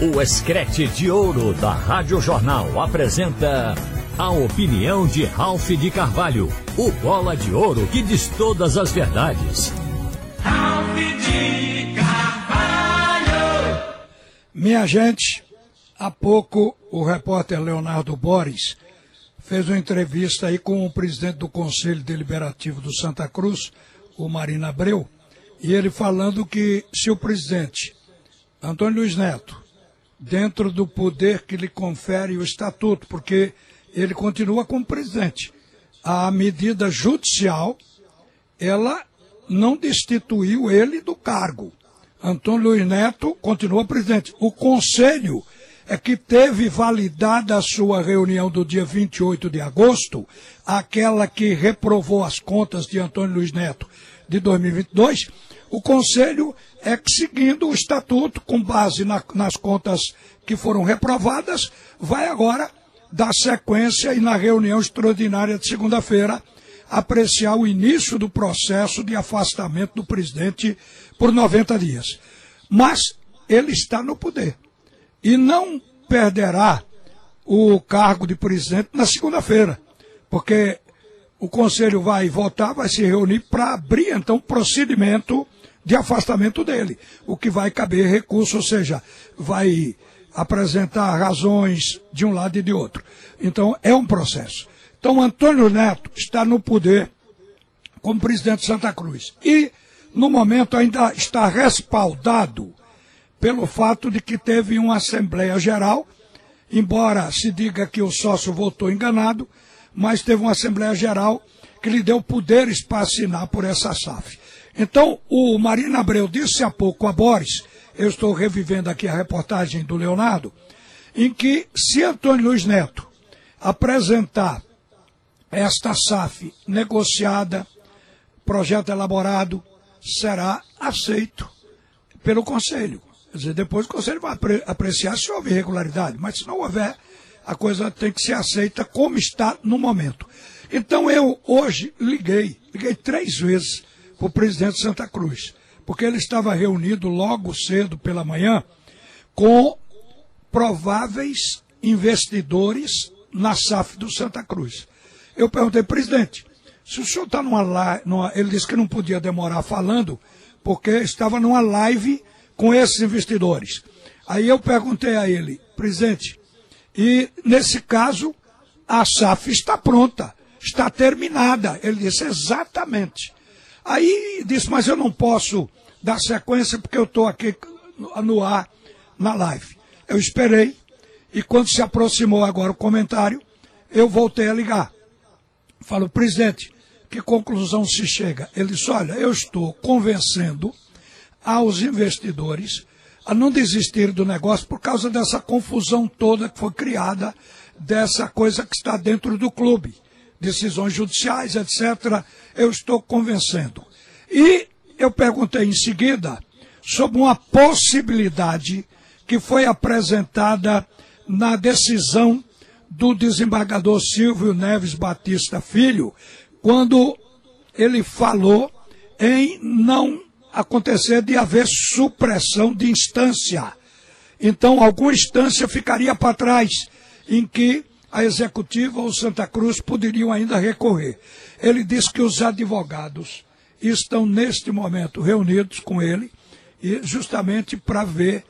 O Escrete de Ouro da Rádio Jornal apresenta a opinião de Ralph de Carvalho, o bola de ouro que diz todas as verdades. Ralph de Carvalho! Minha gente, há pouco o repórter Leonardo Boris fez uma entrevista aí com o presidente do Conselho Deliberativo do Santa Cruz, o Marina Abreu, e ele falando que se o presidente Antônio Luiz Neto dentro do poder que lhe confere o estatuto, porque ele continua como presidente. A medida judicial, ela não destituiu ele do cargo. Antônio Luiz Neto continua presidente. O conselho é que teve validada a sua reunião do dia 28 de agosto, aquela que reprovou as contas de Antônio Luiz Neto de 2022, o Conselho é que, seguindo o estatuto, com base na, nas contas que foram reprovadas, vai agora dar sequência e na reunião extraordinária de segunda-feira apreciar o início do processo de afastamento do presidente por 90 dias. Mas ele está no poder e não perderá o cargo de presidente na segunda-feira, porque o conselho vai votar, vai se reunir para abrir então procedimento de afastamento dele, o que vai caber recurso, ou seja, vai apresentar razões de um lado e de outro. Então, é um processo. Então, Antônio Neto está no poder como presidente de Santa Cruz. E, no momento, ainda está respaldado pelo fato de que teve uma Assembleia Geral, embora se diga que o sócio votou enganado, mas teve uma Assembleia Geral que lhe deu poderes para assinar por essa SAF. Então, o Marina Abreu disse há pouco a Boris, eu estou revivendo aqui a reportagem do Leonardo, em que se Antônio Luiz Neto apresentar esta SAF negociada, projeto elaborado, será aceito pelo Conselho. Quer dizer, depois o Conselho vai apreciar se houve irregularidade, mas se não houver, a coisa tem que ser aceita como está no momento. Então eu hoje liguei, liguei três vezes o presidente de Santa Cruz, porque ele estava reunido logo cedo pela manhã com prováveis investidores na SAF do Santa Cruz. Eu perguntei, presidente, se o senhor está numa live, numa, ele disse que não podia demorar falando, porque estava numa live com esses investidores. Aí eu perguntei a ele, presidente, e nesse caso a SAF está pronta, está terminada. Ele disse exatamente. Aí disse, mas eu não posso dar sequência porque eu estou aqui no ar, na live. Eu esperei e quando se aproximou agora o comentário, eu voltei a ligar. Falo, presidente, que conclusão se chega? Ele disse, olha, eu estou convencendo aos investidores a não desistir do negócio por causa dessa confusão toda que foi criada, dessa coisa que está dentro do clube decisões judiciais, etc., eu estou convencendo. E eu perguntei em seguida sobre uma possibilidade que foi apresentada na decisão do desembargador Silvio Neves Batista Filho, quando ele falou em não acontecer de haver supressão de instância. Então, alguma instância ficaria para trás, em que a executiva ou Santa Cruz poderiam ainda recorrer. Ele disse que os advogados estão neste momento reunidos com ele e justamente para ver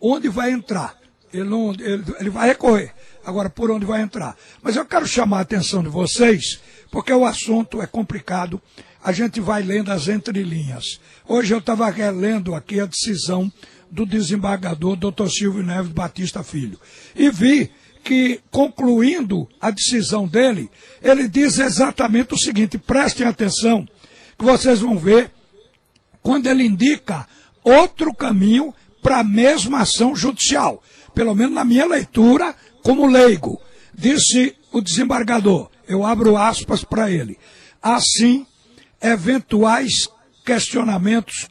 onde vai entrar. Ele, não, ele, ele vai recorrer. Agora, por onde vai entrar? Mas eu quero chamar a atenção de vocês, porque o assunto é complicado. A gente vai lendo as entrelinhas. Hoje eu estava relendo aqui a decisão do desembargador Dr. Silvio Neves Batista Filho. E vi que, concluindo a decisão dele, ele diz exatamente o seguinte: prestem atenção, que vocês vão ver quando ele indica outro caminho para a mesma ação judicial. Pelo menos na minha leitura, como leigo. Disse o desembargador, eu abro aspas para ele. Assim, eventuais questionamentos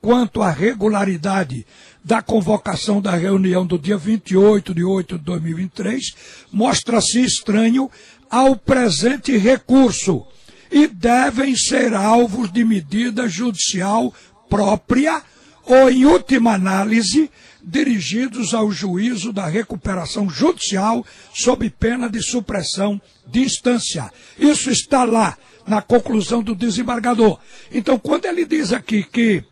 quanto à regularidade da convocação da reunião do dia 28 de 8 de 2023 mostra-se estranho ao presente recurso e devem ser alvos de medida judicial própria ou, em última análise, dirigidos ao juízo da recuperação judicial sob pena de supressão de instância. Isso está lá na conclusão do desembargador. Então, quando ele diz aqui que,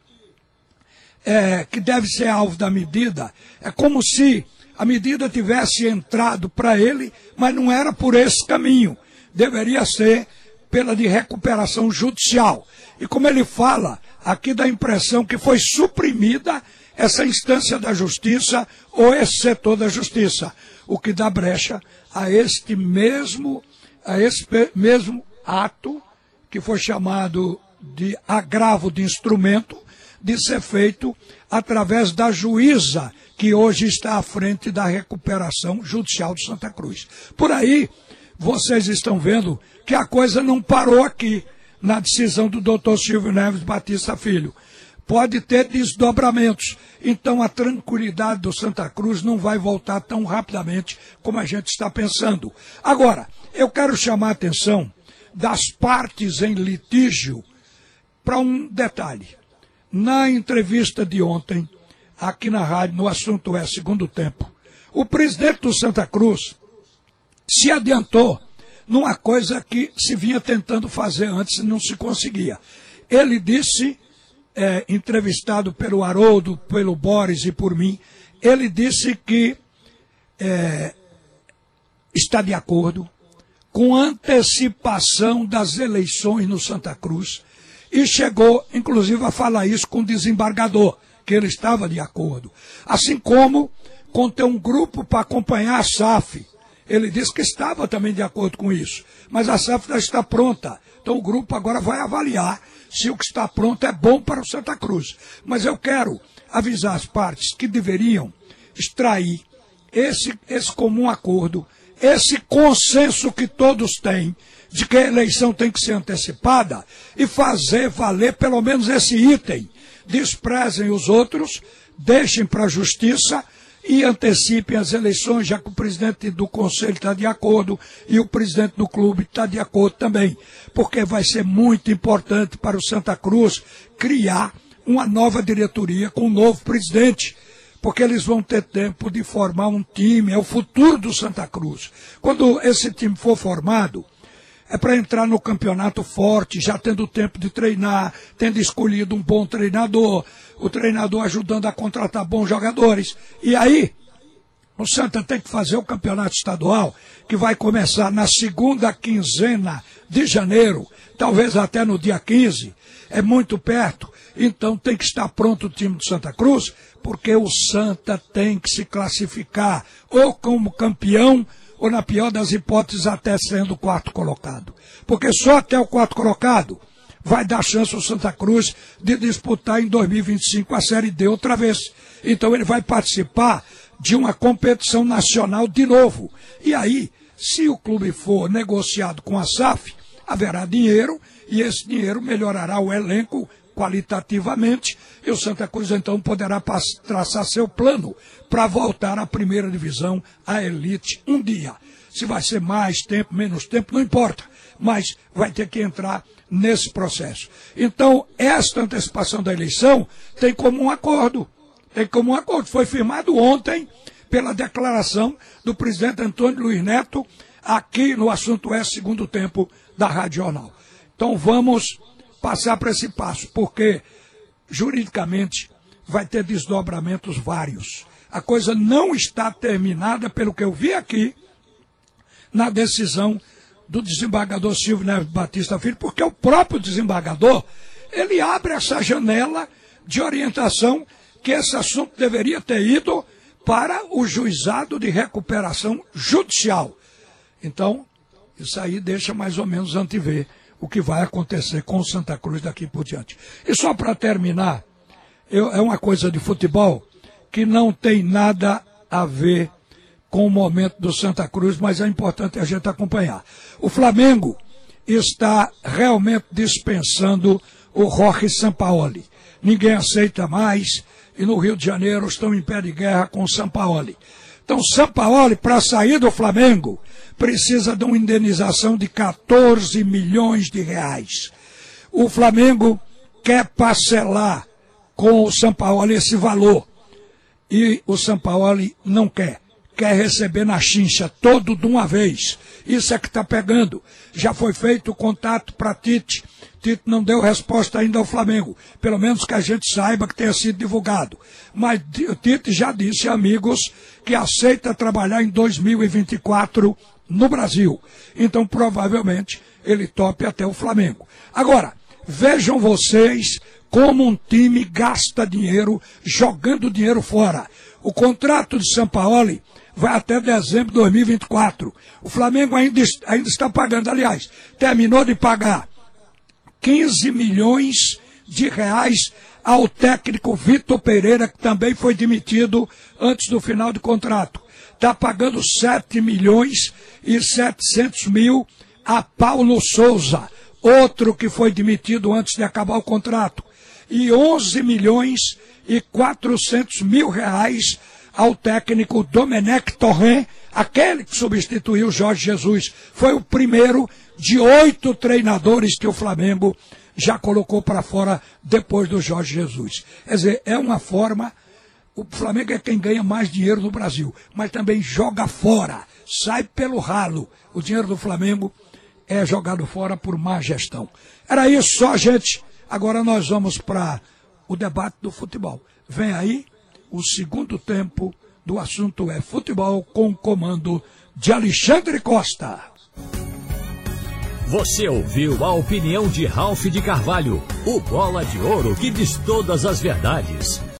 é, que deve ser alvo da medida, é como se a medida tivesse entrado para ele, mas não era por esse caminho. Deveria ser pela de recuperação judicial. E como ele fala, aqui dá a impressão que foi suprimida essa instância da justiça ou esse setor da justiça, o que dá brecha a este mesmo, a esse mesmo ato que foi chamado de agravo de instrumento de ser feito através da juíza que hoje está à frente da recuperação judicial de Santa Cruz. Por aí, vocês estão vendo que a coisa não parou aqui na decisão do doutor Silvio Neves Batista Filho pode ter desdobramentos. Então a tranquilidade do Santa Cruz não vai voltar tão rapidamente como a gente está pensando. Agora, eu quero chamar a atenção das partes em litígio para um detalhe. Na entrevista de ontem, aqui na rádio, no assunto é segundo tempo, o presidente do Santa Cruz se adiantou numa coisa que se vinha tentando fazer antes e não se conseguia. Ele disse é, entrevistado pelo Haroldo, pelo Boris e por mim, ele disse que é, está de acordo com antecipação das eleições no Santa Cruz e chegou, inclusive, a falar isso com o desembargador, que ele estava de acordo. Assim como com ter um grupo para acompanhar a SAF. Ele disse que estava também de acordo com isso. Mas a SAF já está pronta. Então o grupo agora vai avaliar se o que está pronto é bom para o Santa Cruz. Mas eu quero avisar as partes que deveriam extrair esse, esse comum acordo, esse consenso que todos têm de que a eleição tem que ser antecipada e fazer valer pelo menos esse item. Desprezem os outros, deixem para a justiça e antecipem as eleições, já que o presidente do conselho está de acordo e o presidente do clube está de acordo também. Porque vai ser muito importante para o Santa Cruz criar uma nova diretoria com um novo presidente. Porque eles vão ter tempo de formar um time, é o futuro do Santa Cruz. Quando esse time for formado, é para entrar no campeonato forte, já tendo tempo de treinar, tendo escolhido um bom treinador, o treinador ajudando a contratar bons jogadores. E aí, o Santa tem que fazer o campeonato estadual, que vai começar na segunda quinzena de janeiro, talvez até no dia 15. É muito perto, então tem que estar pronto o time do Santa Cruz, porque o Santa tem que se classificar ou como campeão ou na pior das hipóteses até sendo o quarto colocado. Porque só até o quarto colocado vai dar chance ao Santa Cruz de disputar em 2025 a Série D outra vez. Então ele vai participar de uma competição nacional de novo. E aí, se o clube for negociado com a SAF, haverá dinheiro e esse dinheiro melhorará o elenco qualitativamente e o Santa Cruz então poderá traçar seu plano para voltar à primeira divisão, à elite, um dia. Se vai ser mais tempo, menos tempo, não importa, mas vai ter que entrar nesse processo. Então, esta antecipação da eleição tem como um acordo. Tem como um acordo. Foi firmado ontem pela declaração do presidente Antônio Luiz Neto aqui no assunto é segundo tempo da Rádio Jornal. Então vamos passar para esse passo, porque juridicamente vai ter desdobramentos vários. A coisa não está terminada, pelo que eu vi aqui, na decisão do desembargador Silvio Neves Batista Filho, porque o próprio desembargador, ele abre essa janela de orientação que esse assunto deveria ter ido para o juizado de recuperação judicial. Então, isso aí deixa mais ou menos antever o que vai acontecer com o Santa Cruz daqui por diante. E só para terminar, eu, é uma coisa de futebol que não tem nada a ver com o momento do Santa Cruz, mas é importante a gente acompanhar. O Flamengo está realmente dispensando o Jorge Sampaoli. Ninguém aceita mais e no Rio de Janeiro estão em pé de guerra com o Sampaoli. Então, Sampaoli, para sair do Flamengo, precisa de uma indenização de 14 milhões de reais. O Flamengo quer parcelar com o São Paulo esse valor. E o São Paulo não quer. Quer receber na chincha todo de uma vez. Isso é que está pegando. Já foi feito o contato para Tite. Tite não deu resposta ainda ao Flamengo. Pelo menos que a gente saiba que tenha sido divulgado. Mas o Tite já disse, amigos, que aceita trabalhar em 2024 no Brasil. Então, provavelmente, ele tope até o Flamengo. Agora, vejam vocês como um time gasta dinheiro jogando dinheiro fora. O contrato de São Paulo vai até dezembro de 2024. O Flamengo ainda, ainda está pagando, aliás, terminou de pagar 15 milhões de reais ao técnico Vitor Pereira, que também foi demitido antes do final do contrato. Está pagando 7 milhões e 700 mil a Paulo Souza, outro que foi demitido antes de acabar o contrato. E 11 milhões e 400 mil reais ao técnico Domenech Torren, aquele que substituiu Jorge Jesus. Foi o primeiro de oito treinadores que o Flamengo já colocou para fora depois do Jorge Jesus. Quer dizer, é uma forma. O Flamengo é quem ganha mais dinheiro no Brasil, mas também joga fora, sai pelo ralo. O dinheiro do Flamengo é jogado fora por má gestão. Era isso só, gente. Agora nós vamos para o debate do futebol. Vem aí o segundo tempo do assunto é futebol com comando de Alexandre Costa. Você ouviu a opinião de Ralph de Carvalho, o bola de ouro que diz todas as verdades.